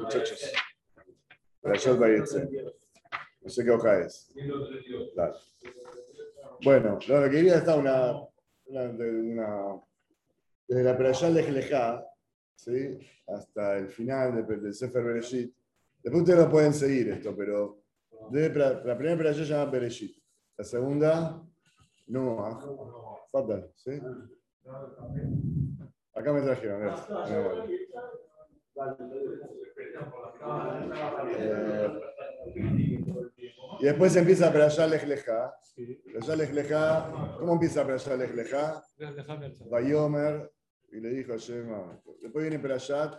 Muchachos. Perashat Vayetze. No sé qué hoja es. Dale. Bueno, lo que quería está una, una, una, desde la Perashat Lejlejá, ¿sí? hasta el final del, del Sefer Bereshit. Después ustedes lo pueden seguir esto, pero desde la, primera Perashat se llama Bereshit. La segunda, Noah. Fatal, ¿sí? Acá me trajeron, y después empieza Perashá Lejleja. Perashá Lejleja, ¿cómo empieza Perashá Lejleja? Vayomer, y le dijo a Shema. Después viene Perashat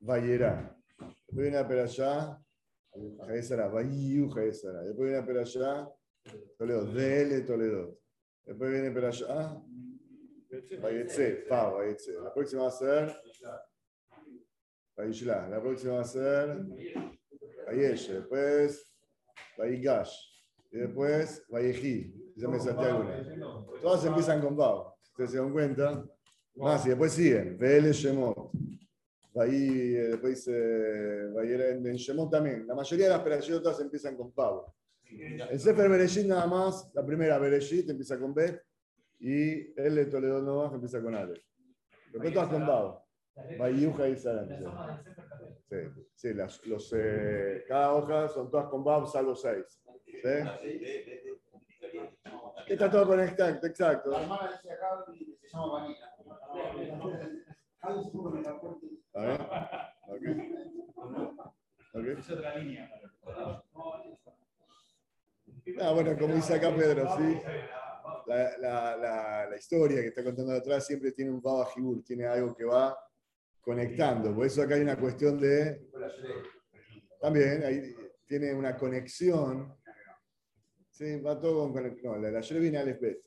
Vayera. Después viene a Perashá Jaesara, Vayu Jaesara. Después viene a Perashá Toledo, Dele Toledo. Después viene Perashá Vayetse, Fa, Vayetse. La próxima va a ser Vayishla. La próxima va a ser Vayeshe. Después Vayigash. Y después Vayeji. Ya me salté alguna. Todas empiezan con Vav. Ustedes se dan cuenta. Más, y después siguen. Vele Shemot. Ahí después dice Vayera en Shemot también. La mayoría de las perashotas empiezan con Vav. El Sefer Bereshit nada más, la primera Bereshit empieza con B y el de Toledo Nova empieza con Ale. Después todas con Vav. Vayuja y Salam. Sí, sí las, los, eh, cada hoja son todas con Vav, salvo seis. ¿Sí? Está todo conectado, exacto. La hermana dice acá se llama Vanina. A ver. Ok. Okay. Es otra línea. Ah, bueno, como dice acá Pedro, ¿sí? La, la, la, la historia que está contando atrás siempre tiene un Baba Jibur, tiene algo que va conectando. Por eso acá hay una cuestión de. También ahí tiene una conexión. Sí, va todo con. No, la, la viene al Espet.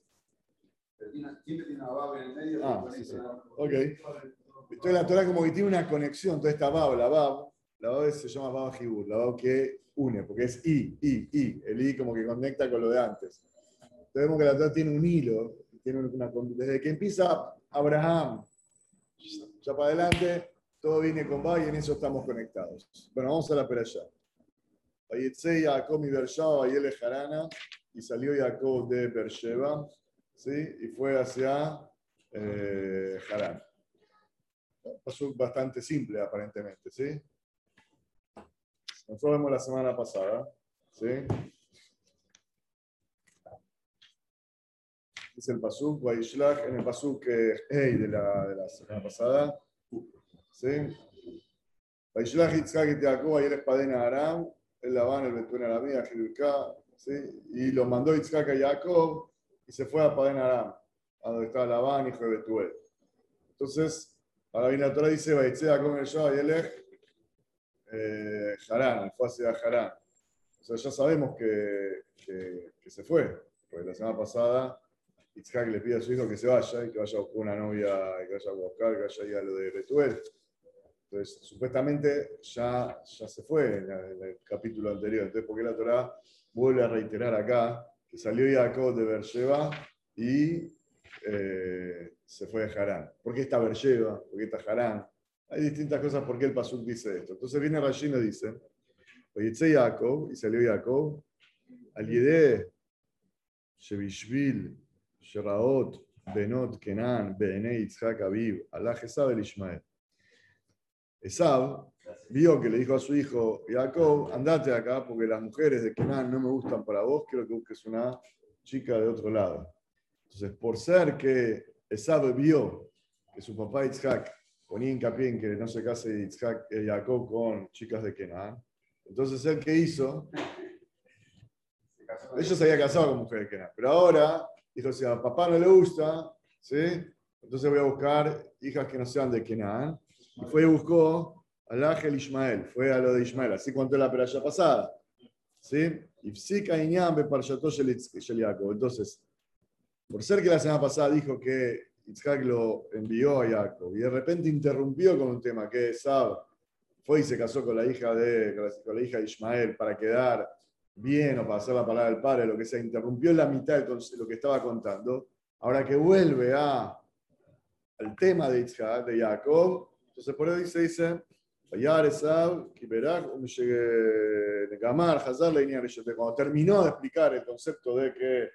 Siempre tiene una baba en el medio. Ah, sí, sí. Ok. Entonces la Torah como que tiene una conexión, toda esta Bab, la Bab, la Bab se llama Baba Jibur, la Bab que une, porque es I, I, I. El I como que conecta con lo de antes. Entonces vemos que la Torah tiene un hilo, tiene una, desde que empieza Abraham, ya para adelante, todo viene con Bab y en eso estamos conectados. Bueno, vamos a la peralla. Vayetze Jacob y Bersheba, y él Harana, y salió Jacob de Bersheba, ¿sí? y fue hacia eh. Pasó bastante simple aparentemente, ¿sí? Nosotros vemos la semana pasada, ¿sí? Es el Pasuk, Vaishlach, en el Pasuk hey, de, la, de la semana pasada, ¿sí? Vaishlach Yitzhak y Jacob, ayer es Padena Aram, el Labán, el Betún Aramía, Gilulká, ¿sí? Y lo mandó Yitzhak a Jacob y se fue a Padena Aram, a donde estaba Labán, hijo de Betuel. Entonces, ahora viene la Torah dice, Vaitze Jacob el Shah y Harán, fue hacia Harán. O sea, ya sabemos que, que, que, se fue, porque la semana pasada Itzhak le pide a su hijo que se vaya y que vaya a buscar una novia, que vaya a buscar, que vaya a ir a lo de Betuel. Entonces, supuestamente ya, ya se fue en, el capítulo anterior. Entonces, ¿por qué la Torah vuelve a reiterar acá que salió Jacob de Beersheba y eh, se fue a Harán? ¿Por qué está Beersheba? ¿Por qué está Harán? Hay distintas cosas por qué el Pasuk dice esto. Entonces viene Rashi y nos dice, oye, Jacob, y salió Jacob, al Yedeh, Shevishvil, Sheraot, Benot, Kenan, Bene, Yitzhak, Aviv, Allah, Esab, el Ishmael. Esab vio que le dijo a su hijo Jacob, andate acá porque las mujeres de Kenan no me gustan para vos, quiero que busques una chica de otro lado. Entonces, por ser que Esab vio que su papá Yitzhak ponía hincapié en que no se case Yitzhak, eh, Jacob con chicas de Kenan. Entonces, él que hizo, ellos se había casado con mujeres de Kenan, pero ahora dijo, si a papá no le gusta, ¿sí? entonces voy a buscar hijas que no sean de Kenan. Y fue y buscó al ángel Ismael, fue a lo de Ismael, así contó la peralla pasada. ¿Sí? Entonces, por ser que la semana pasada dijo que Yitzhak lo envió a Jacob y de repente interrumpió con un tema que Sab fue y se casó con la hija de, con la hija de Ismael para quedar bien o para hacer la palabra del padre, lo que sea, interrumpió en la mitad de lo que estaba contando. Ahora que vuelve a, al tema de Yitzhak, de Jacob, entonces por eso dice, dice Cuando terminó de explicar el concepto de que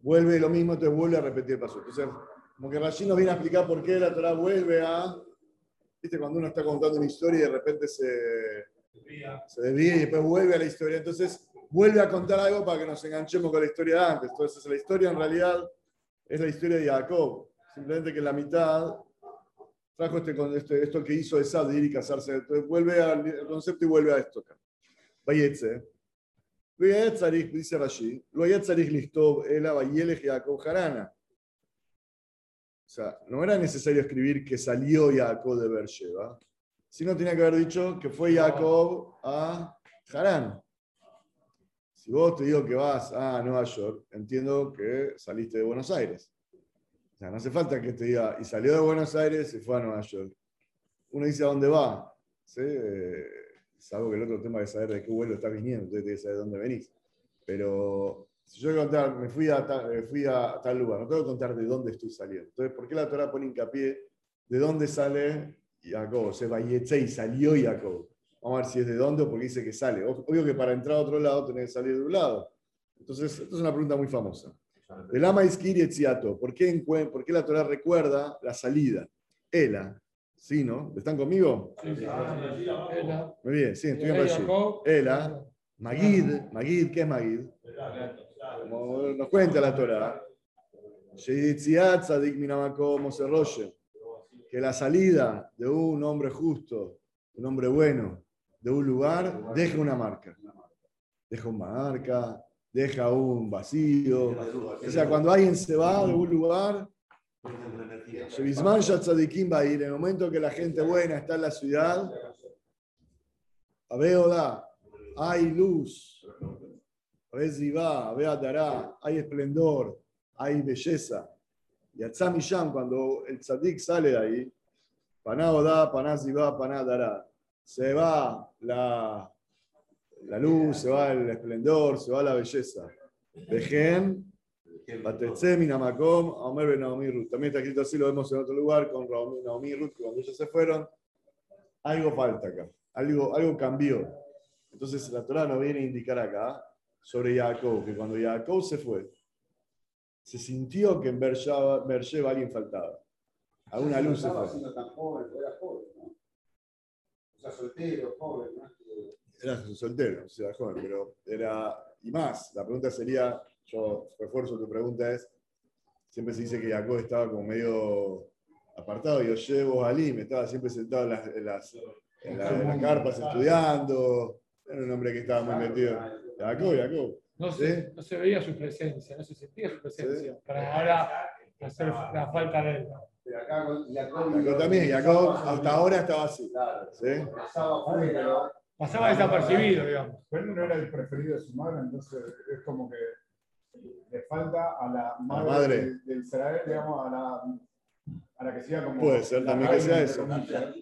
vuelve lo mismo, te vuelve a repetir el paso. Entonces, como que Rashi nos viene a explicar por qué la Torah vuelve a. ¿Viste? Cuando uno está contando una historia y de repente se, se desvía y después vuelve a la historia. Entonces, vuelve a contar algo para que nos enganchemos con la historia de antes. Entonces, la historia en realidad es la historia de Jacob. Simplemente que la mitad trajo este, este, esto que hizo Esad de ir y casarse. Entonces, vuelve al concepto y vuelve a esto. Vayetze. dice Rashi, lo listo, ela vayelech Jacob Harana. O sea, no era necesario escribir que salió Jacob de Beersheba, sino tenía que haber dicho que fue Jacob a Harán. Si vos te digo que vas a Nueva York, entiendo que saliste de Buenos Aires. O sea, no hace falta que te diga, y salió de Buenos Aires y fue a Nueva York. Uno dice a dónde va. ¿sí? Eh, salvo que el otro tema es saber de qué vuelo estás viniendo, entonces tienes que saber de dónde venís. Pero si yo contar, me fui a, tal, eh, fui a tal lugar, no tengo que contar de dónde estoy saliendo. Entonces, ¿por qué la Torah pone hincapié de dónde sale Jacob? O sea, y salió Jacob. Vamos a ver si es de dónde o porque dice que sale. Obvio que para entrar a otro lado tenés que salir de un lado. Entonces, esto es una pregunta muy famosa. El ama y ¿Por qué, ¿Por qué la Torah recuerda la salida? Ela. ¿Sí, no? ¿Están conmigo? Sí, sí. Muy bien, sí, estoy en Ela. Magid. Magid, ¿qué es Magid? como nos cuenta la Torah, que la salida de un hombre justo, un hombre bueno, de un lugar, deja una marca. Deja una marca, deja un vacío. O sea, cuando alguien se va de un lugar, en el momento que la gente buena está en la ciudad, da hay luz, Beatará, hay esplendor, hay belleza. Y Atzamisham, cuando el tzadik sale de ahí, Paná Odá, Paná Zivá, Paná Dará. Se va la, la luz, se va el esplendor, se va la belleza. Dejen, Namakom, Omer Naomi Ruth. También está escrito así, lo vemos en otro lugar con Naomi Ruth, cuando ellos se fueron, algo falta acá, algo, algo cambió. Entonces la Torah nos viene a indicar acá sobre Jacob, que cuando Jacob se fue, se sintió que en Bersheba alguien faltaba. A una luz se fue. tan joven, era joven, ¿no? O sea, soltero, joven, ¿no? Era soltero, o sea, joven, pero era. Y más, la pregunta sería: yo refuerzo tu pregunta, es. Siempre se dice que Jacob estaba como medio apartado, y yo llevo a me estaba siempre sentado en las, en las, en las carpas estudiando, era un hombre que estaba muy metido. Jacob, Jacob. No se, no se veía su presencia, no se sentía su presencia. Para ahora hacer la falta de él. Jacob también, Jacob hasta ahora estaba así. Pasaba desapercibido, digamos. Pero no era el preferido de su madre, entonces es como que le falta a la madre, De, Israel, digamos, a la, a la que sea como. Puede ser también que sea eso.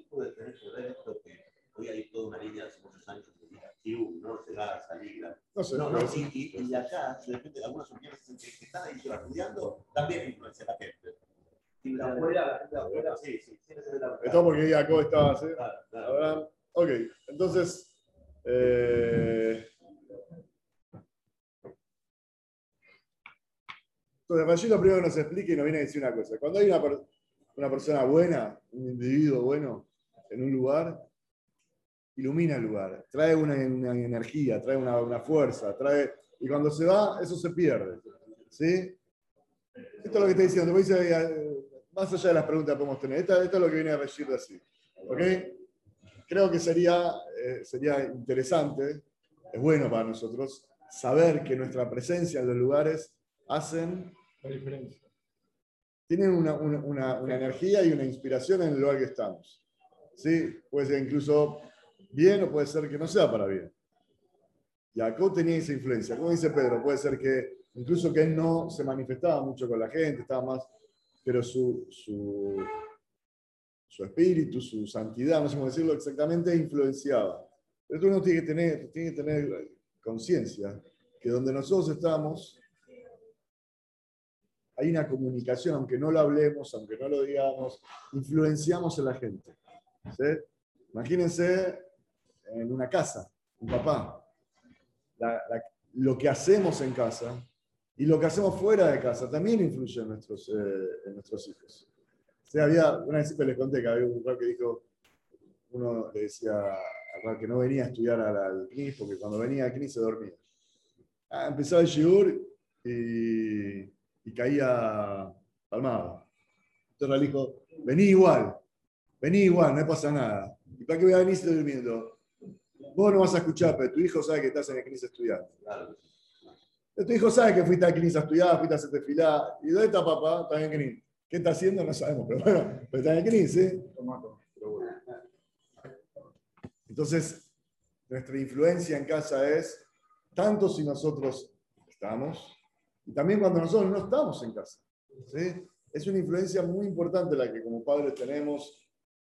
Puede tener que ver esto que hoy hay toda una línea hace muchos años ¿no? Se da salida. No sé. No, no, y, y, acá, de repente, algunas opiniones que están ahí estudiando también influencia a la gente. Afuera, afuera, sí, sí, sí, Esto porque Jacob estaba. Claro, Ok, entonces. Eh... Entonces, Rashi lo primero que nos explica y nos viene a decir una cosa. Cuando hay una, una persona buena, un individuo bueno en un lugar, ilumina el lugar, trae una, energía, trae una, fuerza, trae... Y cuando se va, eso se pierde. ¿Sí? Esto es lo que está diciendo. Eh, más allá de las preguntas que podemos tener, esto, es lo que viene a decir así. ¿Ok? Creo que sería, eh, sería interesante, es bueno para nosotros, saber que nuestra presencia en los lugares hacen la diferencia. Tienen una, una energía y una inspiración en el lugar que estamos. ¿Sí? Puede ser incluso bien o puede ser que no sea para bien. Jacob tenía esa influencia. Como dice Pedro, puede ser que incluso que él no se manifestaba mucho con la gente, estaba más, pero su, su, su espíritu, su santidad, no sé cómo decirlo exactamente, influenciaba. Pero uno tiene que tener, que tener conciencia que donde nosotros estamos, hay una comunicación, aunque no lo hablemos, aunque no lo digamos, influenciamos a la gente. ¿sí? Imagínense en una casa, un papá. lo que hacemos en casa y lo que hacemos fuera de casa también influye en nuestros, eh, en nuestros hijos. O sea, había, una vez les conté que había un que dijo, uno le decía a que no venía a estudiar al, CNIS porque cuando venía al CNIS se dormía. Ah, empezaba el shiur y, y caía palmado. Entonces le dijo, vení igual, vení igual, no pasa nada. ¿Y para qué voy a venir si estoy durmiendo? Vos no vas a escuchar, pero tu hijo sabe que estás en el CNIS estudiando. Tu hijo sabe que fuiste al CNIS a estudiar, fuiste a hacer desfilar. ¿Y dónde está papá? Está en el CNIS. ¿Qué está haciendo? No sabemos, pero bueno, pero está en el CNIS, ¿eh? Entonces, nuestra influencia en casa es tanto si nosotros estamos y también cuando nosotros no estamos en casa. ¿sí? Es una influencia muy importante la que como padres tenemos,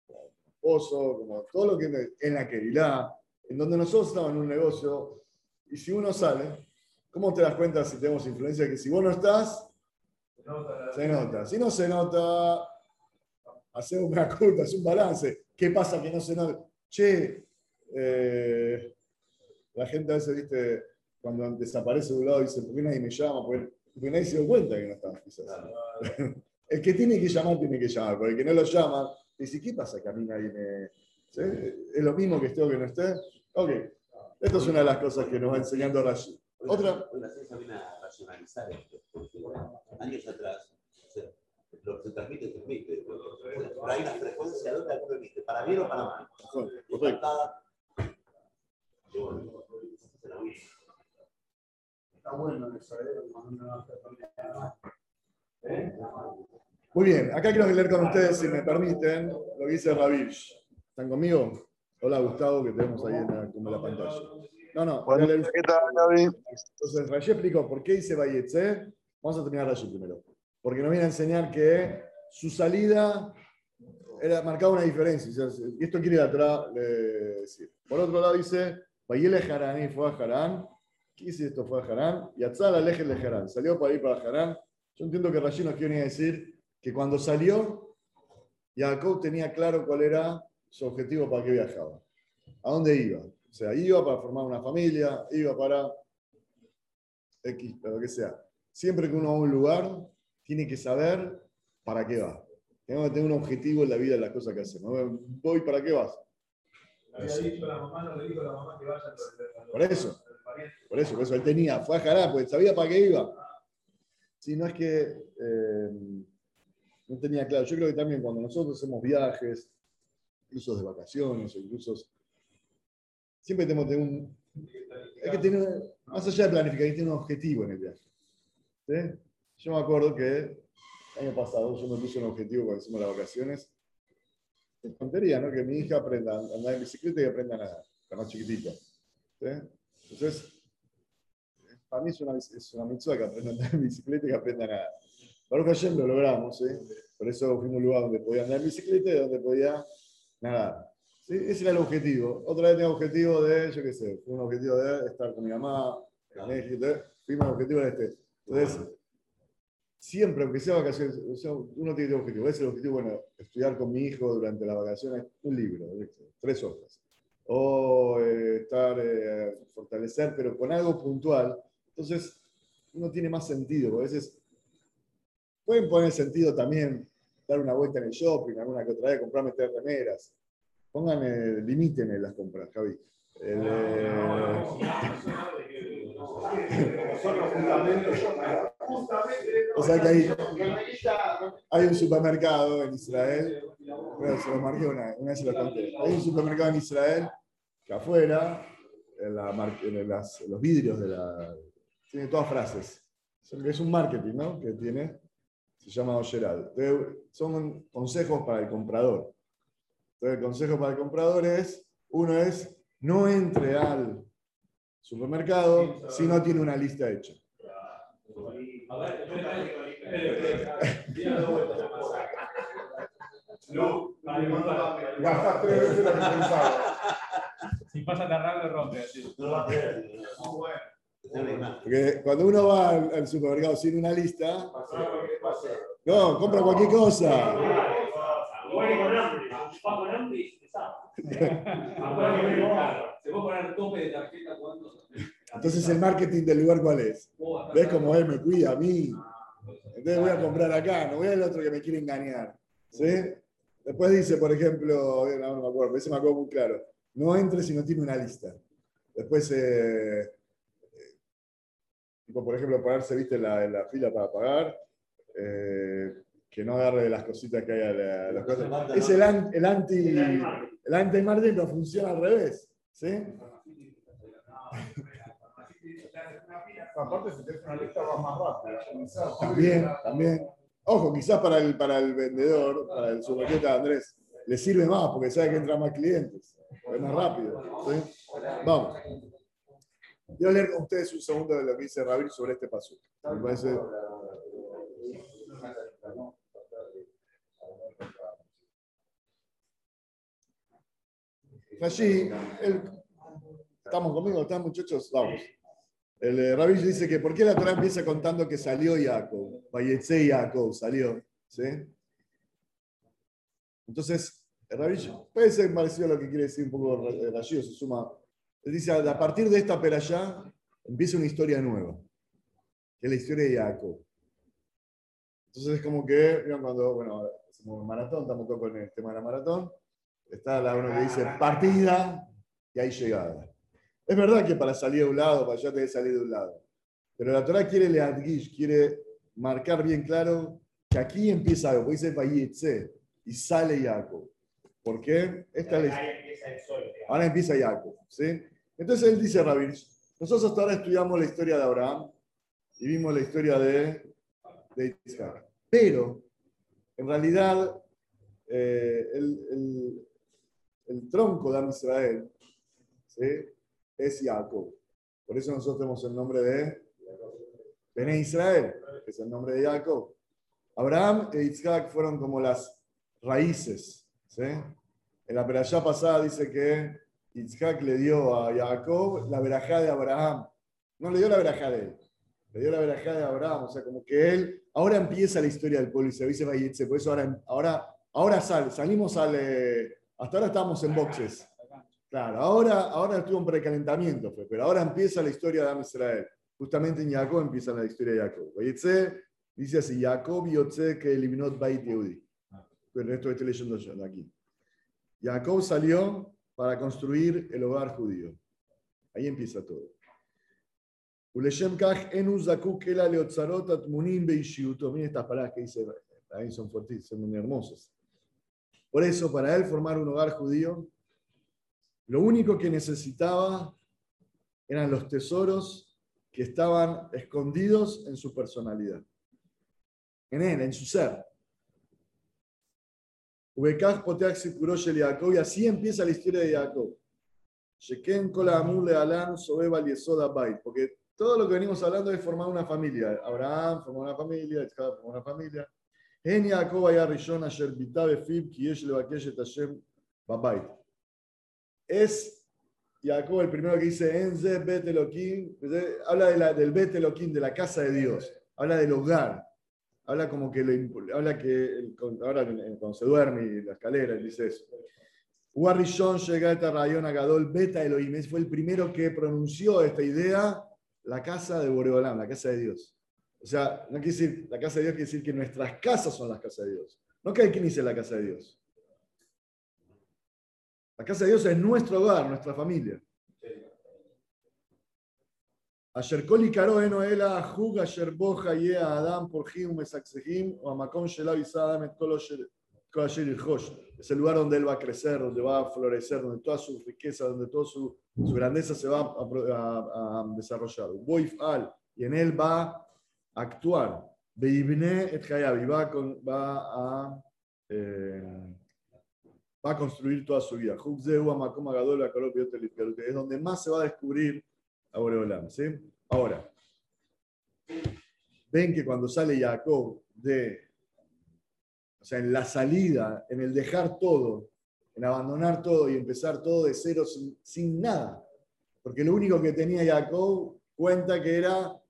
como esposo, como todo lo que en la querilá, en donde nosotros estamos en un negocio y si uno sale, ¿cómo te das cuenta si tenemos influencia? Que si vos no estás, se nota. Si no se nota, hacemos una culpa, es un balance. ¿Qué pasa que no se nota? Che, eh, la gente a veces, viste, cuando desaparece de un lado dice, ¿por qué nadie me llama? Porque, nadie se dio cuenta que no estaba el que tiene que llamar, tiene que llamar. Porque el que no lo llama, dice, ¿qué pasa que a mí nadie me... ¿Es lo mismo que esté o que no esté? Ok. Esto es una de las cosas que nos va enseñando Rashid. Otra. La ciencia viene a racionalizar esto, porque años atrás, lo que se transmite, se transmite. Pero hay una frecuencia donde algo emite, para bien o para mal. Correcto. Está bueno eso, ¿eh? Muy bien, acá quiero leer con ustedes, si me permiten, lo que dice Ravish. ¿Están conmigo? Hola Gustavo, que tenemos ahí en la, como la pantalla. No, no. Bueno, ¿Qué tal, Gaby? Entonces, Rashi explicó por qué dice Bayetze. Vamos a terminar Rashi primero. Porque nos viene a enseñar que su salida era, marcaba una diferencia. Y esto quiere atrás decir. Por otro lado dice, Bayele Harán y fue a Harán. ¿Qué dice esto? Fue a Harán. Y Atzal Aleje de Harán. Salió para ir para Harán. Yo entiendo que Rashi nos quiere decir que cuando salió, Jacob tenía claro cuál era su objetivo para qué viajaba. ¿A dónde iba? O sea, iba para formar una familia, iba para X, para lo que sea. Siempre que uno va a un lugar, tiene que saber para qué va. Tengo que tener un objetivo en la vida de las cosas que hacemos. Voy, ¿para qué vas? Por eso, por eso, por eso él tenía, fue a Jará, pues sabía para qué iba. Si no es que eh, no tenía claro. Yo creo que también cuando nosotros hacemos viajes, incluso de vacaciones, o incluso siempre tenemos un. Hay que tener, más allá de planificar, hay que tener un objetivo en el viaje. Yo me acuerdo que el año pasado yo me puse un objetivo cuando hicimos las vacaciones. Es tontería, ¿no? Que mi hija aprenda a andar en bicicleta y aprenda a nadar, la más chiquitita. Entonces, para mí es una, es una mitzvah que aprenda a andar en bicicleta y que aprenda a nadar. Baruch Hashem lo logramos, ¿sí? Por eso fuimos a un lugar donde podía andar en bicicleta y donde podía nadar. Ese era el objetivo. Otra vez tenía objetivo de, yo qué sé, un objetivo de estar con mi mamá en México. El objetivo de este. Entonces, siempre, aunque sea vacaciones, uno tiene un objetivo. Ese es el objetivo, bueno, estudiar con mi hijo durante las vacaciones un libro, tres hojas. O eh, estar, eh, fortalecer, pero con algo puntual. Entonces, uno tiene más sentido. A veces pueden poner sentido también dar una vuelta en el shopping, alguna que otra vez, comprarme tres remeras Pongan, limiten las compras, Javi. Eh, o sea que hay, un supermercado en Israel, se lo marqué una, una vez se lo conté. Hay un supermercado en Israel que afuera, en, los vidrios de la. Tiene todas frases. Es un marketing, ¿no? Que tiene, se llama Oyeral. Son consejos para el comprador. Entonces, el consejo para el comprador es, uno es, no entre al supermercado si no tiene una lista hecha. Si pasa tan rompe. Porque cuando uno va al, supermercado sin una lista, no, compra cualquier cosa. Se puede poner tope de tarjeta Entonces, ¿el marketing del lugar cuál es? ¿Ves cómo él me cuida a mí? Entonces voy a comprar acá, no voy al otro que me quiere engañar. ¿Sí? Después dice, por ejemplo, no, me acuerdo, ese me acuerdo muy claro, no entre si no tiene una lista. Después, eh, eh, por ejemplo, ponerse viste, en, la, en la fila para pagar, eh, que no agarre las cositas que hay a, las cosas. Es el, el anti el anti-marketing, pero funciona al revés. ¿sí? Aparte, si tienes una lista, más rápido. También, también. Ojo, quizás para el, para el vendedor, para el de Andrés, le sirve más porque sabe que entran más clientes. Es más rápido. Vamos. Quiero leer con ustedes un segundo de lo que dice Rabir sobre este paso. Me parece. Allí, estamos conmigo, ¿están muchachos? Vamos. El eh, dice que ¿por qué la Torah empieza contando que salió Jacob? Vayetse Jacob, salió. ¿sí? Entonces, el puede ser parecido a lo que quiere decir un poco Rashi, se suma. Él dice, a partir de esta peralla empieza una historia nueva, que es la historia de Jacob. Entonces es como que, cuando, bueno, hacemos un maratón, estamos con el tema de la maratón, está la uno que dice partida y hay llegada. Es verdad que para salir de un lado, para allá te que salir de un lado. Pero la Torah quiere leadgish, quiere marcar bien claro que aquí empieza algo, dice Vayetze y sale Jacob. ¿Por qué? Esta es Ahora empieza Jacob. ¿sí? Entonces él dice, Rabir, nosotros hasta ahora estudiamos la historia de Abraham y vimos la historia de, de Isaac. Pero, en realidad, eh, el, el, tronco de Israel ¿sí? es Jacob. Por eso nosotros tenemos el nombre de Bene Israel, que es el nombre de Jacob. Abraham e Isaac fueron como las raíces. ¿sí? En la perashá pasada dice que Isaac le dio a Jacob la verajá de Abraham. No le dio la verajá de él, le dio la verajá de Abraham. O sea, como que él, ahora empieza la historia del pueblo y se dice por eso ahora, ahora, ahora sal, salimos al, eh, hasta ahora estamos en boxes. Claro, ahora, ahora estuvo en precalentamiento, pero ahora empieza la historia de Israel. Justamente en Jacob empieza la historia de Jacob. dice así, Jacob Yotze que eliminó Bait Yehudi. El resto estoy leyendo yo de aquí. Jacob salió para construir el hogar judío. Ahí empieza todo. Uleshem kach enu zakuk ela leotzarot atmunim beishiuto. Miren estas palabras que dice, ahí son fuertes, son muy hermosas. Por eso, para él formar un hogar judío, lo único que necesitaba eran los tesoros que estaban escondidos en su personalidad, en él, en su ser. Y así empieza la historia de Jacob. Porque todo lo que venimos hablando es formar una familia. Abraham formó una familia, Isaac formó una familia. En Jacob היה הראשון אשר ביטא בפיו כי יש לבקש את השם בבית es Jacob el primero que dice Enze Bet Elohim, habla de la, del Bet Elohim, de la casa de Dios, habla del hogar, habla como que lo, habla que ahora cuando se duerme y la escalera dice eso. Uarishon llega a Rayon Agadol Beta Elohim, fue el primero que pronunció esta idea, la casa de Boreolam, la casa de Dios. O sea, no quiere decir, la casa de Dios quiere decir que nuestras casas son las casas de Dios. No que hay quien dice la casa de Dios. La casa de Dios es nuestro hogar, nuestra familia. Asher bo chaye adam umesaksehim o isa adam. Es el lugar donde él va a crecer, donde va a florecer, donde toda su riqueza, donde toda su, grandeza se va a, a, desarrollar. al y en él va actuar. Beibne et y va, va a... Eh, va a construir toda su vida. Es donde más se va a descubrir a Boreolam. Ahora, ven que cuando sale Jacob de, o sea, en la salida, en el dejar todo, en abandonar todo y empezar todo de cero sin, nada, porque lo único que tenía Jacob cuenta que era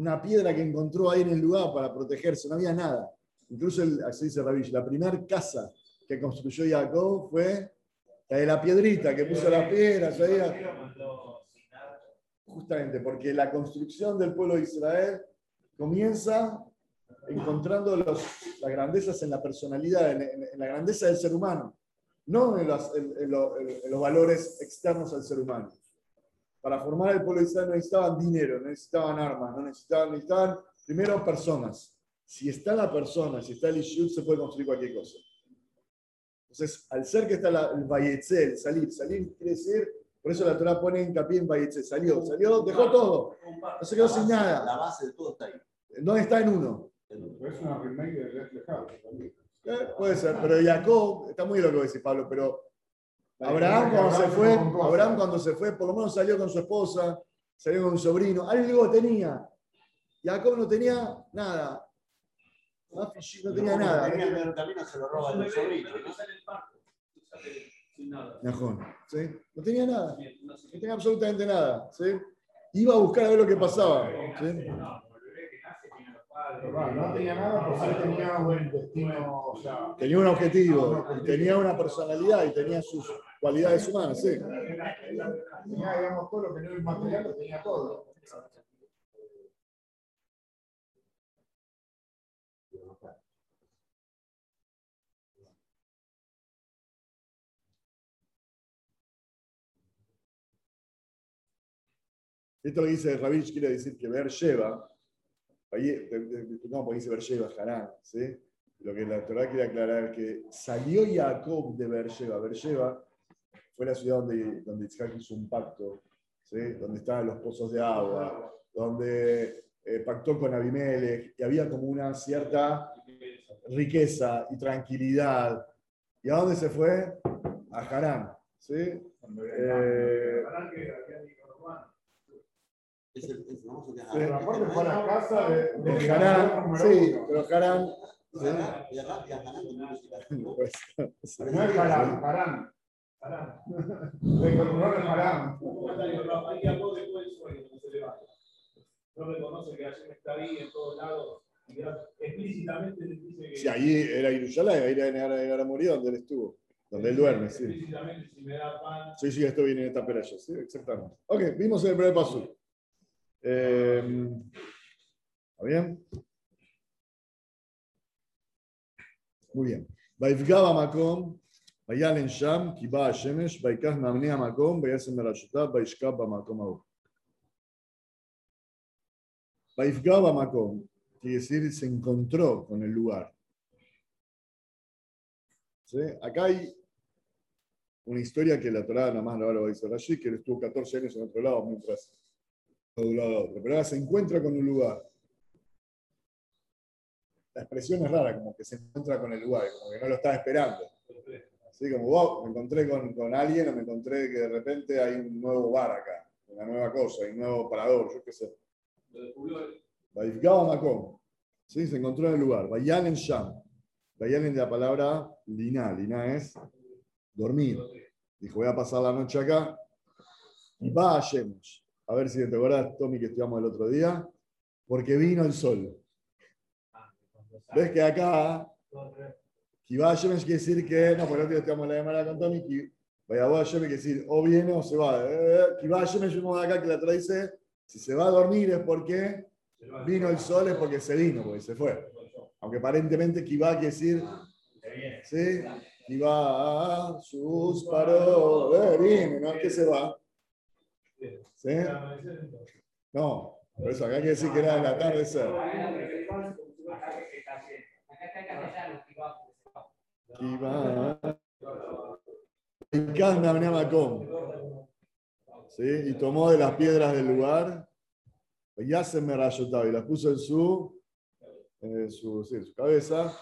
una piedra que encontró ahí en el lugar para protegerse, no había nada. Incluso, el, así dice Ravish, la primera casa que construyó Jacob fue La de la piedrita que puso las piedras. Justamente, porque la construcción del pueblo de Israel comienza encontrando las grandezas en la personalidad, en, la grandeza del ser humano, no en los valores externos al ser humano. Para formar el pueblo de Israel no necesitaban dinero, no necesitaban armas, no necesitaban, necesitaban primero personas. Si está la persona, si está el Ishud, se puede construir cualquier cosa. Entonces, al ser que está el Vayetze, el salir, salir quiere decir, por eso la Torah pone hincapié en Vayetze, salió, salió, dejó todo, no se quedó sin nada. La base de todo está ahí. No está en uno. Es una remake de. Eh, puede ser, pero Jacob, está muy lo que decir Pablo, pero Abraham cuando se fue, Abraham cuando se fue, por lo menos salió con su esposa, salió con un sobrino, algo tenía. Jacob no tenía nada. No, tenía nada. camino se lo roba el sobrino. No tenía nada. No tenía absolutamente nada. ¿sí? Iba a buscar a ver lo que pasaba. ¿sí? no tenía nada, pero tenía un destino. O sea, tenía un objetivo, y tenía una personalidad y tenía sus cualidades humanas, sí. Tenía, digamos, todo lo que no es material, lo tenía todo. Esto lo dice Ravich, quiere decir que ver lleva no, porque dice Bersheba, Harán, ¿sí? Lo que la Torah quiere aclarar es que salió Jacob de Bersheba. Bersheba fue la ciudad donde, donde Isaac hizo un pacto, ¿sí? donde estaban los pozos de agua, donde eh, pactó con Abimelech y había como una cierta riqueza y tranquilidad. ¿Y a dónde se fue? A Harán. ¿sí? Eh, es el, es famoso que sí. Aparte fue a la casa de, de Jarán. Sí, pero Jarán. ¿sí? Harán. Reconocimiento de Harán. Un comentario, Ahí habló después del sueño, cuando se levanta. No reconoce que Hashem está ahí en todos lados. Explícitamente le dice que. Si allí era Jerusalén, ahí era la morir donde él estuvo. Donde él duerme, sí. Explícitamente, si me da pan. Sí, sí, esto viene en esta peralla, sí, exactamente. Ok, vimos el primer paso. Eh, ¿Está bien? Muy bien. Vaifgaba Macom, Vayalen Sham, Kiba Amakom, Vayasem Aur. Amakom, quiere decir se encontró con el lugar. ¿Sí? Acá hay una historia que la Torah nada más la va a decir allí, que él estuvo 14 años en otro lado mientras de un. Pero ahora se encuentra con un lugar. La expresión es rara, como que se encuentra con el lugar, como que no lo está esperando. Así como, wow, me encontré con, con alguien o me encontré que de repente hay un nuevo bar acá, una nueva cosa, hay un nuevo parador, yo qué sé. Sí, se encontró en el lugar. en Sham. en de la palabra Lina. Lina es dormir. Dijo, voy a pasar la noche acá. Y va a ver si te acuerdas, Tommy, que estudiamos el otro día. Porque vino el sol. ¿Ves que acá Kibayem quiere decir que, no, por el otro día estudiamos la llamada con Tommy, Vaya a quiere decir o viene o se va. Kibayem vimos de acá que la trae si se va a dormir es porque vino el sol, es porque se vino, porque se fue. Aunque aparentemente Kibá quiere decir, ¿sí? Kibá, sus paró, eh, viene, ¿no? ¿Qué se va? ¿Sí? No, por eso acá hay que decir que era el atardecer. ¿Sí? Y tomó de las piedras del lugar, ya se me y las puso en su, en su, sí, en su cabeza,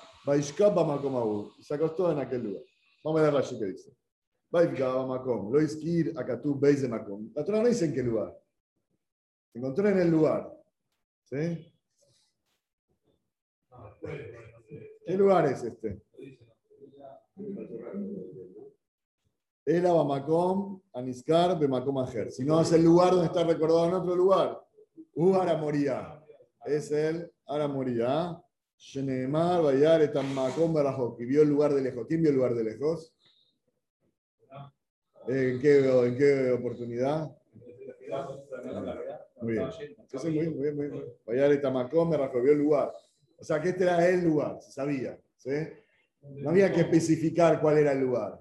y se acostó en aquel lugar. Vamos a ver allí qué dice. Lo iskir akatub beis de Makom. La Torah no dice en qué lugar. Se encontró en el lugar. ¿Sí? ¿Qué lugar es este? El Abamakom, Aniskar, Bemakom Ajer. Si no es el lugar donde está recordado en otro lugar. U Aramoría. Es el Aramoría. Shenemar, Bayar, Etam Makom, Barajok. Y vio el lugar de lejos. ¿Quién vio el lugar de lejos? ¿En qué, ¿En qué oportunidad? Muy bien. Sí, muy bien, muy bien, muy bien. Vaya de Tamacón me recorrió el lugar. O sea, que este era el lugar, se sabía. ¿sí? No había que especificar cuál era el lugar.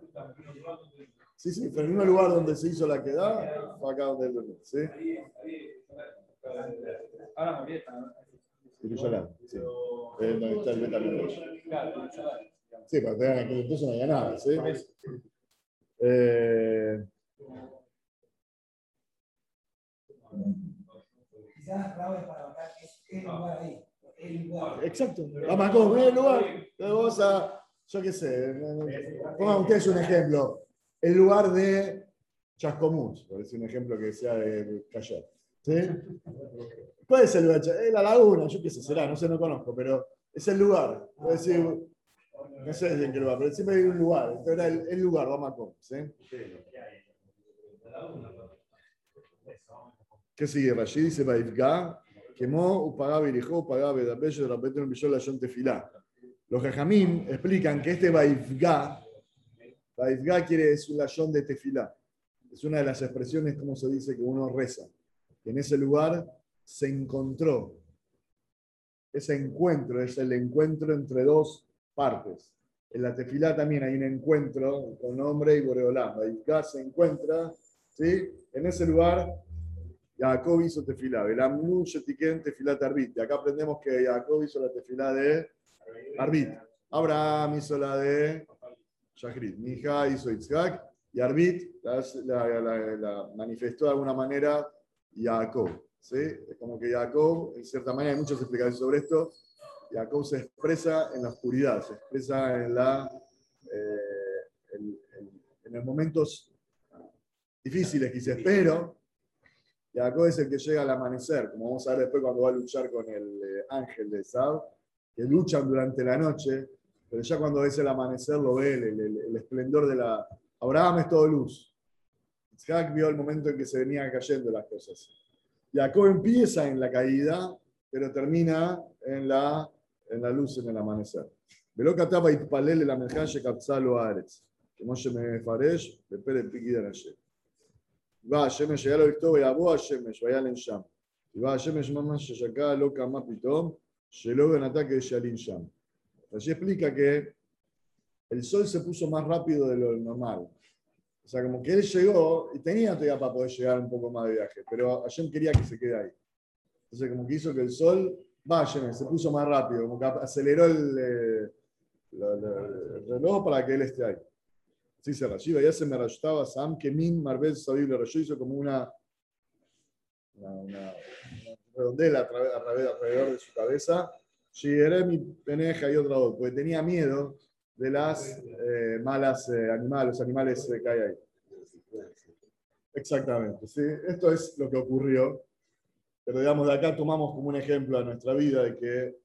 Sí, sí, pero el mismo lugar donde se hizo la quedada fue acá donde él ¿sí? Ahora. Sí. Eh, donde está el beta Sí, pero entonces no había nada, ¿sí? Eh, Quizás Raúl para bajar es el lugar ahí. El lugar. Exacto. Vamos a comer el lugar. Vamos a, yo qué sé, pongan ustedes un ejemplo. El lugar de Chascomús, por decir un ejemplo que sea de Cayet. ¿Sí? ¿Cuál es el lugar? Es la laguna, yo qué sé, será, no sé, no conozco, pero es el lugar. Puedo decir, no sé en qué lugar, pero siempre hay un lugar. Este era el, el lugar, vamos a comer. ¿sí? ¿Qué sigue? Rashi dice, Baifga, quemó, upagá, irijó, upagá, bedabello, de repente un millón la tefilá. Los jajamim explican que este Baifga, Baifga quiere decir un layón de tefilá. Es una de las expresiones, como se dice, que uno reza. En ese lugar se encontró. Ese encuentro es el encuentro entre dos partes. En la tefilá también hay un encuentro con hombre y boreolá. Baifga se encuentra, ¿sí? En ese lugar Jacob hizo tefilá. Belamnu shetiken tefilá arbit. Y acá aprendemos que Jacob hizo la tefilá de arbit. Abraham hizo la de Shachrit. Mija hizo Itzhak. Y arbit la, manifestó de alguna manera Jacob. ¿sí? Es como que Jacob, en cierta manera, hay muchas explicaciones sobre esto. Jacob se expresa en la oscuridad, se expresa en, la, eh, en, los momentos difíciles, quizás, pero Jacob es el que llega al amanecer, como vamos a ver después cuando va a luchar con el eh, ángel de Saúl, que luchan durante la noche, pero ya cuando ves el amanecer lo ve, el, el, el esplendor de la... Abraham es todo luz. Isaac vio el momento en que se venían cayendo las cosas. Jacob empieza en la caída, pero termina en la, en la luz, en el amanecer. Velocataba itpalel el amenjaye capsalo aretz. Que moshe me faresh, le pere piqui de nashe. Va, shemesh, ya lo victó, vaya vos, shemesh, vaya lensham. Y va, shemesh, mamá, shayaka, loca, mapitom. Shelov en ataque de Shalim Sham. Allí explica que el sol se puso más rápido de lo normal. O sea, como que él llegó y tenía todavía para poder llegar un poco más de viaje, pero Hashem quería que se quede ahí. Entonces, como que hizo que el sol, vaya, se puso más rápido, como que aceleró el, eh, el reloj para que él esté ahí. Así se Rashiva, ya se me rayaba Sam, que Min Marbel Sabil hizo como una, una, una redondela alrededor de su cabeza. mi Peneja y otra voz, porque tenía miedo de las eh, malas eh, animales, los animales eh, que hay ahí. Exactamente, ¿sí? esto es lo que ocurrió. Pero digamos, de acá tomamos como un ejemplo a nuestra vida de que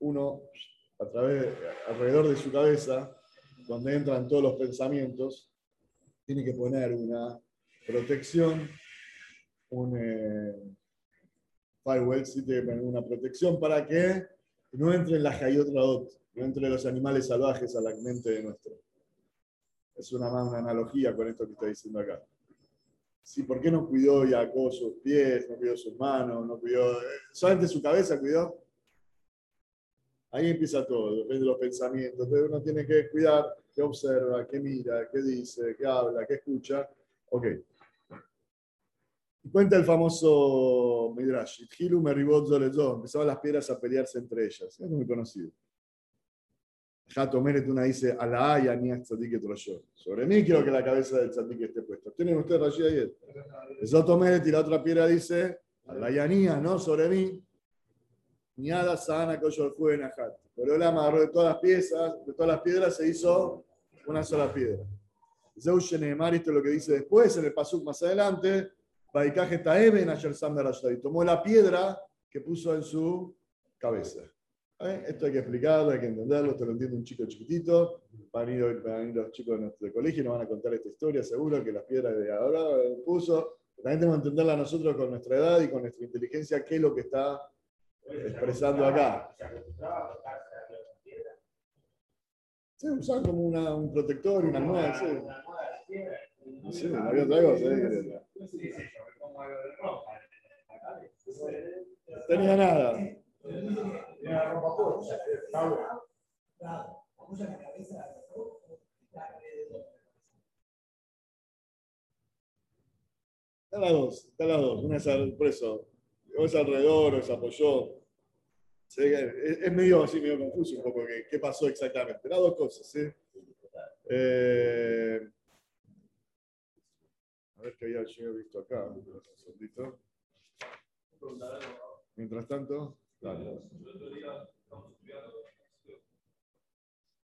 uno, a través, alrededor de su cabeza, donde entran todos los pensamientos, tiene que poner una protección, un eh, firewall, sí tiene una protección para que no entren las hayotradot, no entren los animales salvajes a la mente de nuestro. Es una, una analogía con esto que está diciendo acá. Sí, ¿por qué no cuidó Jacob sus pies, no cuidó sus manos, no cuidó, solamente su cabeza cuidó? Ahí empieza todo, depende de los pensamientos. Entonces uno tiene que cuidar qué observa, qué mira, qué dice, qué habla, qué escucha. Ok. Cuenta el famoso Midrash. Ithilu meribot Empezaban las piedras a pelearse entre ellas. Es muy conocido. Jato una dice, a la haya ni a Sobre mí quiero que la cabeza del tzadik esté puesta. ¿Tienen ustedes Rashi ayer? Eso Meret y la otra piedra dice, a la yanía, no sobre mí. Niada sana koyor fue najat. Pero él agarró de todas las piezas, de todas las piedras se hizo una sola piedra. Zeus Neemar, esto es lo que dice después, en el pasuk más adelante, Tomó la piedra que puso en su cabeza. ¿Eh? Esto hay que explicarlo, hay que entenderlo, esto lo entiende un chico chiquitito, van a ir, los chicos de nuestro colegio y nos van a contar esta historia, seguro que las piedras de ahora puso. También tenemos que entenderla nosotros con nuestra edad y con nuestra inteligencia, qué es lo que está expresando acá. Sí, usar como una, un protector, una almohada. Sí. Sí, había otra cosa. ¿eh? No tenía nada. Tenía ropa bueno. Están las dos, están las dos. Una es al- por eso. O es alrededor, o se apoyó. Es, es medio así, medio confuso un poco que- qué pasó exactamente. Las dos cosas, ¿sí? Eh, ver qué había yo visto acá. Un. Mientras tanto, dale.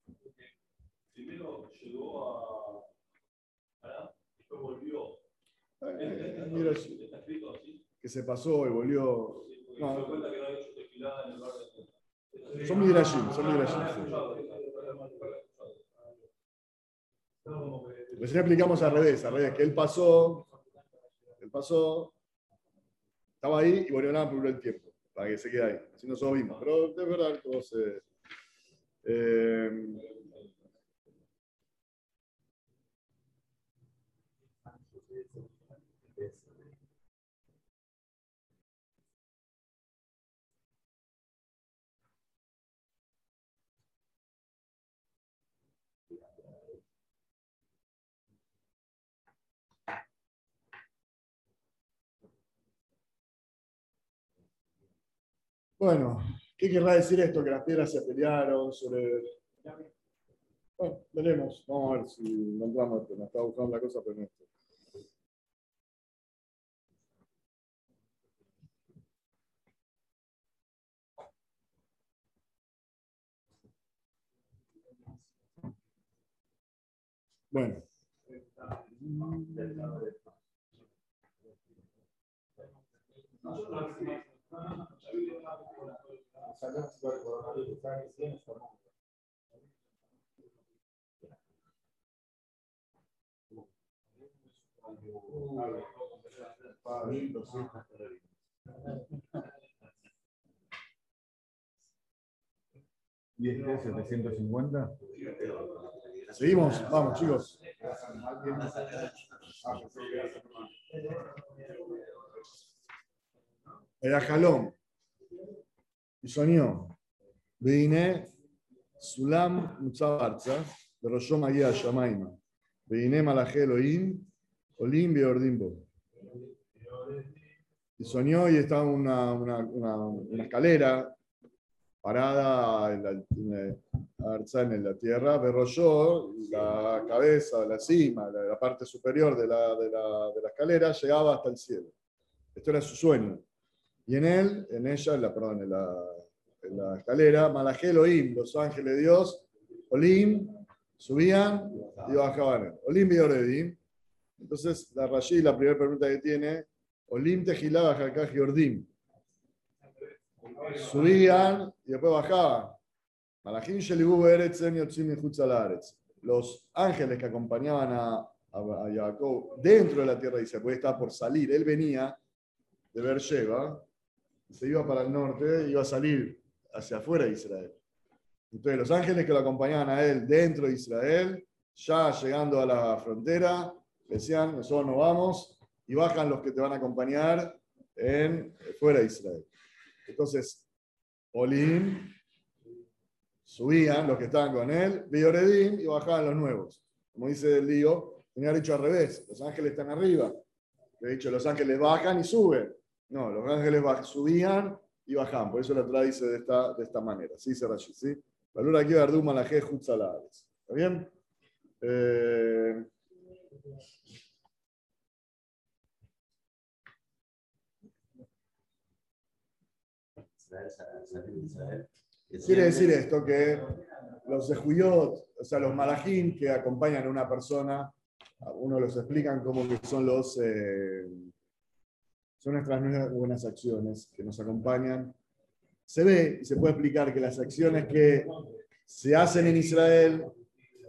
El primero llegó a después volvió. Eh, mira, Está escrito así. que se pasó y volvió. No. el. Son midrashim, son midrashim, Ah, sí. escuchado, escuchado. No, como que- Recién explicamos al revés, al revés, que él pasó, él pasó, estaba ahí y nada por el tiempo, para que se quede ahí. Así nosotros vimos. Pero es verdad, todo se. eh, Bueno, ¿qué querrá decir esto? Que las piedras se pelearon sobre. Bueno, veremos. Vamos a ver si encontramos. Me estaba buscando la cosa, pero no estoy. Bueno. ¿Y este 750? Seguimos, vamos chicos. Era Jalón. Y soñó. Vine Sulam Mutzabarza, de Roshom Aguía Shamaima. Vine Malaje Elohim, Olim Beordimbo. Y soñó y estaba una, una, una, escalera parada en la, en la, tierra, Berroyó, la cabeza, la cima, la, la parte superior de la, de, la, de la escalera llegaba hasta el cielo. Esto era su sueño. Y en él, en ella, en la, perdón, en la, en la escalera, Malajé Elohim, los ángeles de Dios, Olim, subían y bajaban. Olim y Oredim. Entonces, la Rashi, la primera pregunta que tiene, Olim Tejilá Bajakaj Yordim. Subían y después bajaban. Malachim Shelibu Beretzen Yotzim. Los ángeles que acompañaban a, a, a Jacob dentro de la tierra de Israel, porque estaba por salir. Él venía de Beersheba, se iba para el norte, iba a salir hacia afuera de Israel. Entonces, los ángeles que lo acompañaban a él dentro de Israel, ya llegando a la frontera, decían: Nosotros nos vamos, y bajan los que te van a acompañar en, fuera de Israel. Entonces, Olim, subían los que estaban con él, Bioredim, y bajaban los nuevos. Como dice el lío, tenía dicho al revés: Los ángeles están arriba. Le he dicho: Los ángeles bajan y suben. No, los ángeles subían y bajaban. Por eso la Torah dice de esta, de esta manera. Sí, dice Rashi, ¿sí? Valor aquí Arduma la G Hutzalades. ¿Está bien? Eh, quiere decir esto que los de Juyot, o sea, los malajim que acompañan a una persona, a uno los explican como que son los eh, son nuestras nuevas buenas acciones que nos acompañan. Se ve y se puede explicar que las acciones que se hacen en Israel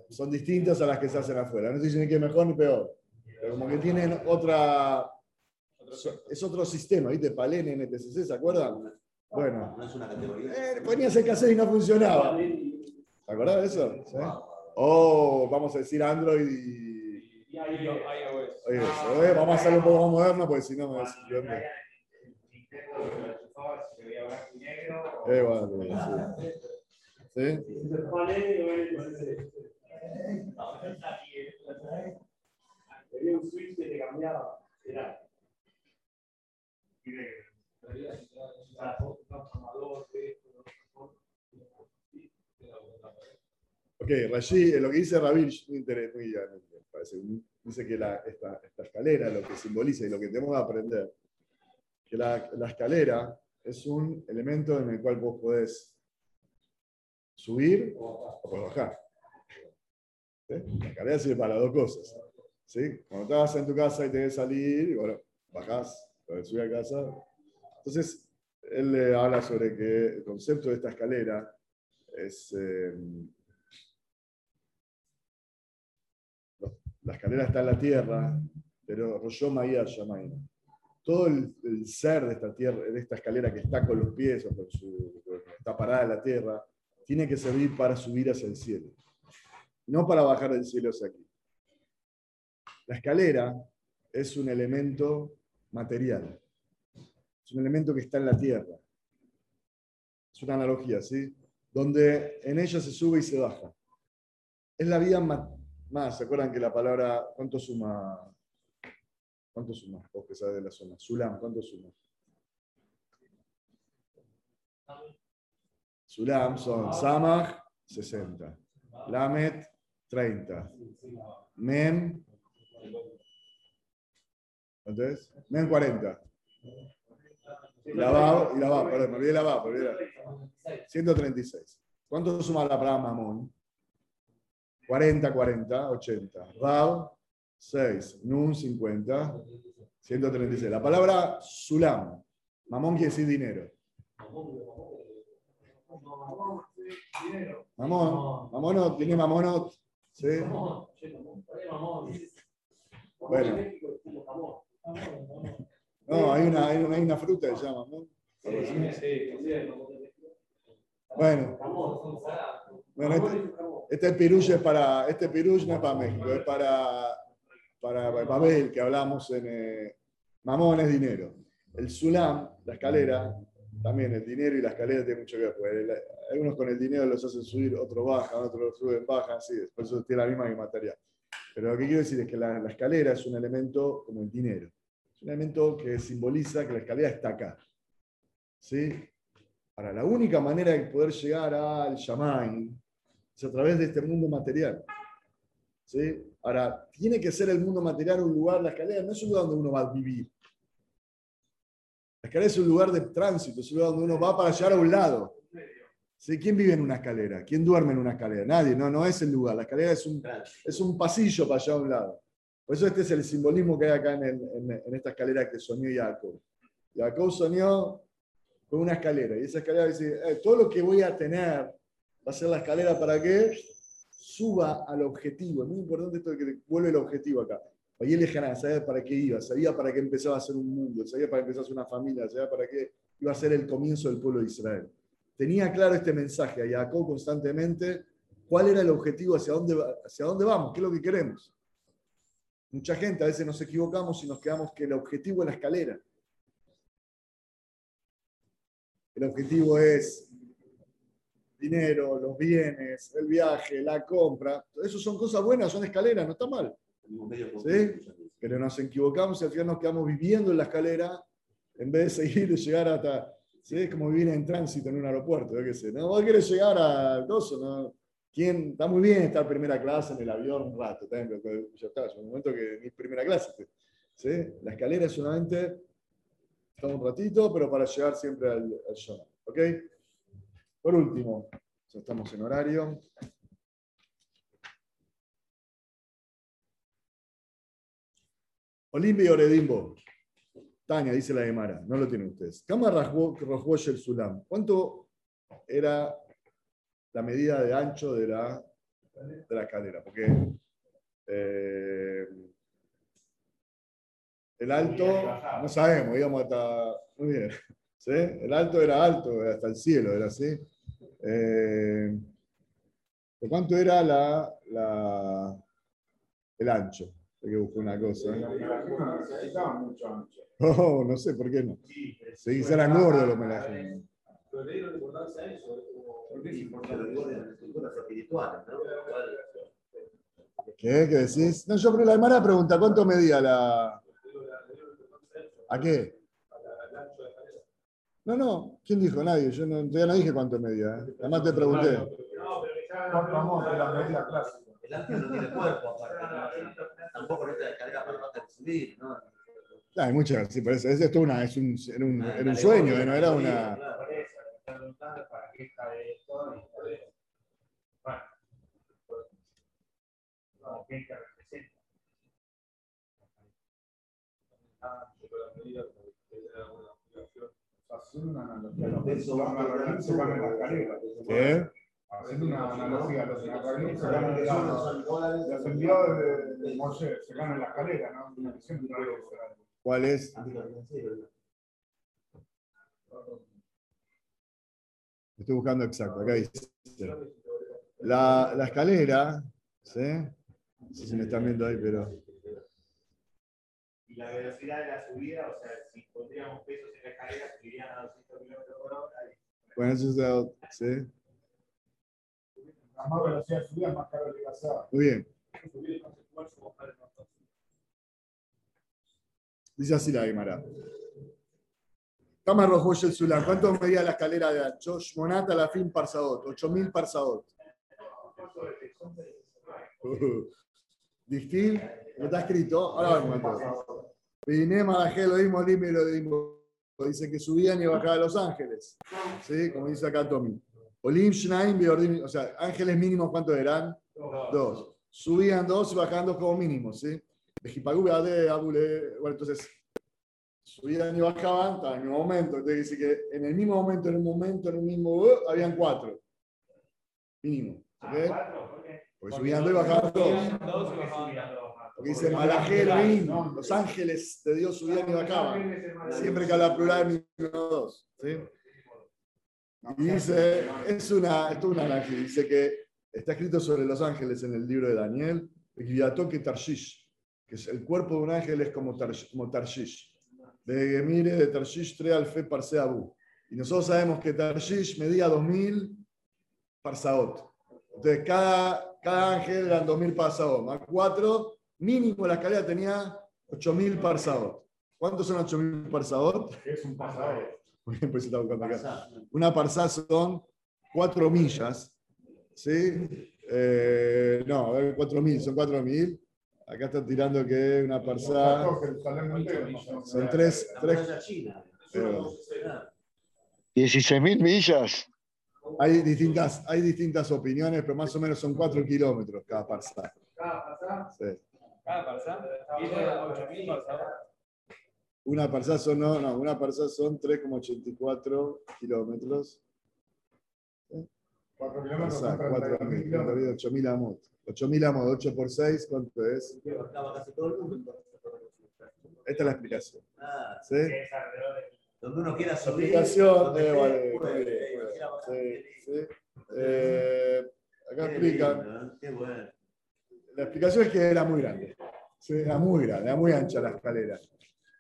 son distintas a las que se hacen afuera. No estoy diciendo que es mejor ni peor, pero como que tienen otra. Es otro sistema, ¿viste? Palene, NTCC, ¿se acuerdan? Bueno, No es una categoría. eh, ponías el cassette y no funcionaba. ¿Te acordás de eso? ¿Sí? O vamos a decir Android y, IOS. ¿eh? Vamos a hacerlo un poco más moderno, porque si no me vas a Eh, bueno, sí. ¿Sí? Tenía un switch que te cambiaba. Era. Ok, Rashi, lo que dice Rabin muy interesante, dice que la, esta, esta, escalera lo que simboliza y lo que tenemos que aprender, que la, la, escalera es un elemento en el cual vos podés subir o bajar. La escalera sirve para dos cosas. ¿Sí? Cuando estás en tu casa y te que salir, bueno, bajás, subir a casa. Entonces, él habla sobre que el concepto de esta escalera es... Eh, la escalera está en la tierra, pero. Todo el, ser de esta, tierra, de esta escalera que está con los pies o con su, está parada en la tierra, tiene que servir para subir hacia el cielo, no para bajar del cielo hacia aquí. La escalera es un elemento material, es un elemento que está en la tierra. Es una analogía, ¿sí? Donde en ella se sube y se baja. Es la vida más, ¿se acuerdan que la palabra, ¿cuánto suma? ¿Cuánto suma? Vos que sabes de la zona. Sulam, ¿cuánto suma? Sulam son Samach, 60. Lamet, 30. Mem, ¿cuánto Mem, 40. Lavado y lavado, perdón, me olvidé lavado, me olvidé 136. ¿Cuánto suma la palabra mamón? 40, 40, 80. Rab, 6. Nun, 50. 136. La palabra sulam. Mamón quiere decir dinero. Mamón. Mamón tiene mamón. ¿Sí? Bueno. No, hay una, hay una, fruta que se llama, ¿no? Bueno. Bueno, este, este pirush es para, este pirush no es para México, es para, para, Babel, que hablamos en eh, Mamón es dinero. El Sulam, la escalera, también el dinero y la escalera tienen mucho que ver. Algunos con el dinero los hacen subir, otros bajan, otros los suben, bajan, así, por eso tiene la misma material. Pero lo que quiero decir es que la, la, escalera es un elemento como el dinero. Es un elemento que simboliza que la escalera está acá. ¿Sí? Ahora, la única manera de poder llegar al Shamain, a través de este mundo material. ¿Sí? Ahora, tiene que ser el mundo material un lugar, la escalera no es un lugar donde uno va a vivir. La escalera es un lugar de tránsito, es un lugar donde uno va para llegar a un lado. ¿Sí? ¿Quién vive en una escalera? ¿Quién duerme en una escalera? Nadie, no, no es el lugar. La escalera es un, es un pasillo para llegar a un lado. Por eso este es el simbolismo que hay acá en, en, esta escalera que soñó Jacob. Jacob soñó con una escalera y esa escalera dice, eh, todo lo que voy a tener va a ser la escalera para que suba al objetivo. Es muy importante esto de que vuelve el objetivo acá. Ahí el sabía para qué iba, sabía para qué empezaba a ser un mundo, sabía para qué empezaba a ser una familia, sabía para qué iba a ser el comienzo del pueblo de Israel. Tenía claro este mensaje a Jacob constantemente, cuál era el objetivo, hacia dónde, hacia dónde vamos, qué es lo que queremos. Mucha gente a veces nos equivocamos y nos quedamos que el objetivo es la escalera. El objetivo es dinero, los bienes, el viaje, la compra. Eso son cosas buenas, son escaleras, no está mal. ¿Sí? Pero nos equivocamos y al final nos quedamos viviendo en la escalera en vez de seguir y llegar hasta. ¿sí? Es como vivir en tránsito en un aeropuerto, yo qué sé. ¿no? Vos querés llegar a Gozo, ¿no? ¿Quién? Está muy bien estar primera clase en el avión un rato, también, ya está, es un momento que ni primera clase. ¿sí? La escalera es solamente un ratito, pero para llegar siempre al, al. Por último, ya estamos en horario. Olimpia y Oredimbo. Tania, dice la Gemara, no lo tienen ustedes. Cámara el Sulam. ¿Cuánto era la medida de ancho de la, de la escalera? Porque eh, el alto, no sabemos, íbamos hasta. Muy bien. ¿sí? El alto era alto, hasta el cielo, era así. Eh, ¿De cuánto era la, la, el ancho? Hay que buscar una cosa. ¿eh? Oh, no sé por qué no. Sí, serán gordos los homenajes. Pero le dieron importancia a eso. es porque lo digo de las estructuras espirituales, ¿no? ¿Qué? ¿Qué decís? No, yo creo la hermana pregunta, ¿cuánto medía la. ¿A qué? No, no, ¿quién dijo? Nadie. Yo no, todavía no dije cuánto medía. ¿eh? Además te pregunté. No, pero ya Vamos de la medida clásica. El ángel no tiene cuerpo, aparte. Tampoco necesita descarga para bajar y subir, ¿no? Ah, hay muchas, sí, por eso. Es, esto una, es un, era un, era un sueño, no era una. Por Aplicación. Haciendo una analogía, los israelíes se van la. ¿Qué? Haciendo una analogía, los israelíes se van en la Los enviados de, de Moshe se van en la escalera, ¿no? Una visión de Israel. ¿Cuál es? Estoy buscando exacto. Acá dice. La, la escalera, ¿sí? No sé si me están viendo ahí, pero. La velocidad de la subida, o sea, si pondríamos pesos en la escalera, subirían a 200 kilómetros por hora. y- Bueno, eso es. ¿sí? La más velocidad de subida, más caro que pasaba. Muy bien. Dice así la Guimara. Tama Rojosh el Sulam. ¿Cuánto medía la escalera de ancho? Monata la fin parsadot. 8000 parsadot. Distil, no está escrito. Ahora vamos a Dice que subían y bajaban a Los Ángeles. ¿Sí? Como dice acá Tommy. Olim Shnaim o sea, ángeles mínimos, ¿cuántos eran? Dos. Subían dos y bajaban dos como mínimo, ¿sí? Bueno, entonces, subían y bajaban, en el mismo momento. Entonces dice que en el mismo momento, en un momento, en un mismo, uh, habían cuatro. Mínimo. ¿ok? Porque subían dos y bajaban dos. Dice Malajé Elohim, los ángeles de Dios subían y bajaban. Siempre que habla plural, mínimo dos. ¿sí? Y dice, es una, esto es una ángel, dice que está escrito sobre los ángeles en el libro de Daniel, que Tarshish, que es el cuerpo de un ángel es como, Tarsh- como Tarshish. De mire, de Tarshish 3 al fe. Y nosotros sabemos que Tarshish medía 2000 parsaot. Entonces, cada, cada ángel eran 2000 parsaot, más 4, mínimo la escalera tenía 8000 parsaot. ¿Cuántos son 8000 parsaot? Es un bien, pues se está buscando acá. Una parsá son 4 millas. ¿Sí? Eh, no, a ver, 4000, son 4000. Acá están tirando que una parsá son 3. La muralla china. Pero- 16.000 millas. hay, distintas, hay distintas opiniones, pero más o menos son 4 kilómetros cada parsá. Sí. Cada parsa. Tiene 8.000 parsa. Una parsá son, no, no, una parsá son 3,84 kilómetros. Son 4 30.000 kilómetros. 8.000 amot. 8.000 amot, 8 por 6, ¿cuánto es? Esta es la explicación. Ah, ¿sí? Donde uno quiera La subir. explicación donde de vale, Sí, sí. Eh, acá explican. ¿eh? Qué bueno. La explicación es que era muy grande. Era muy grande, era muy ancha la escalera.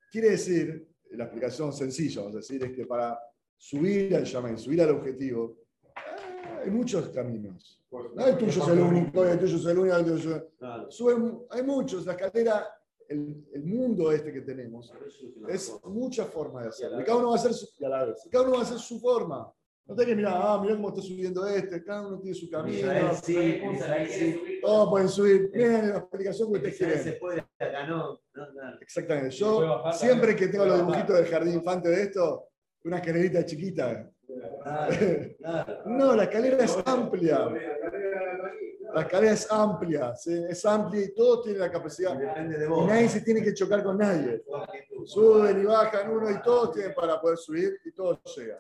Quiere decir, la explicación sencilla, vamos a decir, es que para subir al Yamay, subir al objetivo, ah, hay muchos caminos. No el tuyo es el único, el tuyo es el único, el tuyo es-. Suben- hay muchos. La escalera, el, el mundo este que tenemos, es muchas formas de hacerlo. Y cada uno va a hacer su, y y cada uno va a hacer su forma. No te que mirar, ah, mirá cómo está subiendo este, cada uno tiene su camino. Israel sí, Israel sí. Todos pueden subir. Miren la explicación que ustedes Israel se quieren. puede, acá no. no, no. Exactamente. Yo bajar siempre que tengo los dibujitos del jardín infante de esto, una escalerita chiquita. No, la escalera es amplia. La escalera es amplia, ¿sí? es amplia y todos tienen la capacidad. Depende de Y vos. nadie se tiene que chocar con nadie. Suben y bajan uno y todos tienen para poder subir y todos llegan.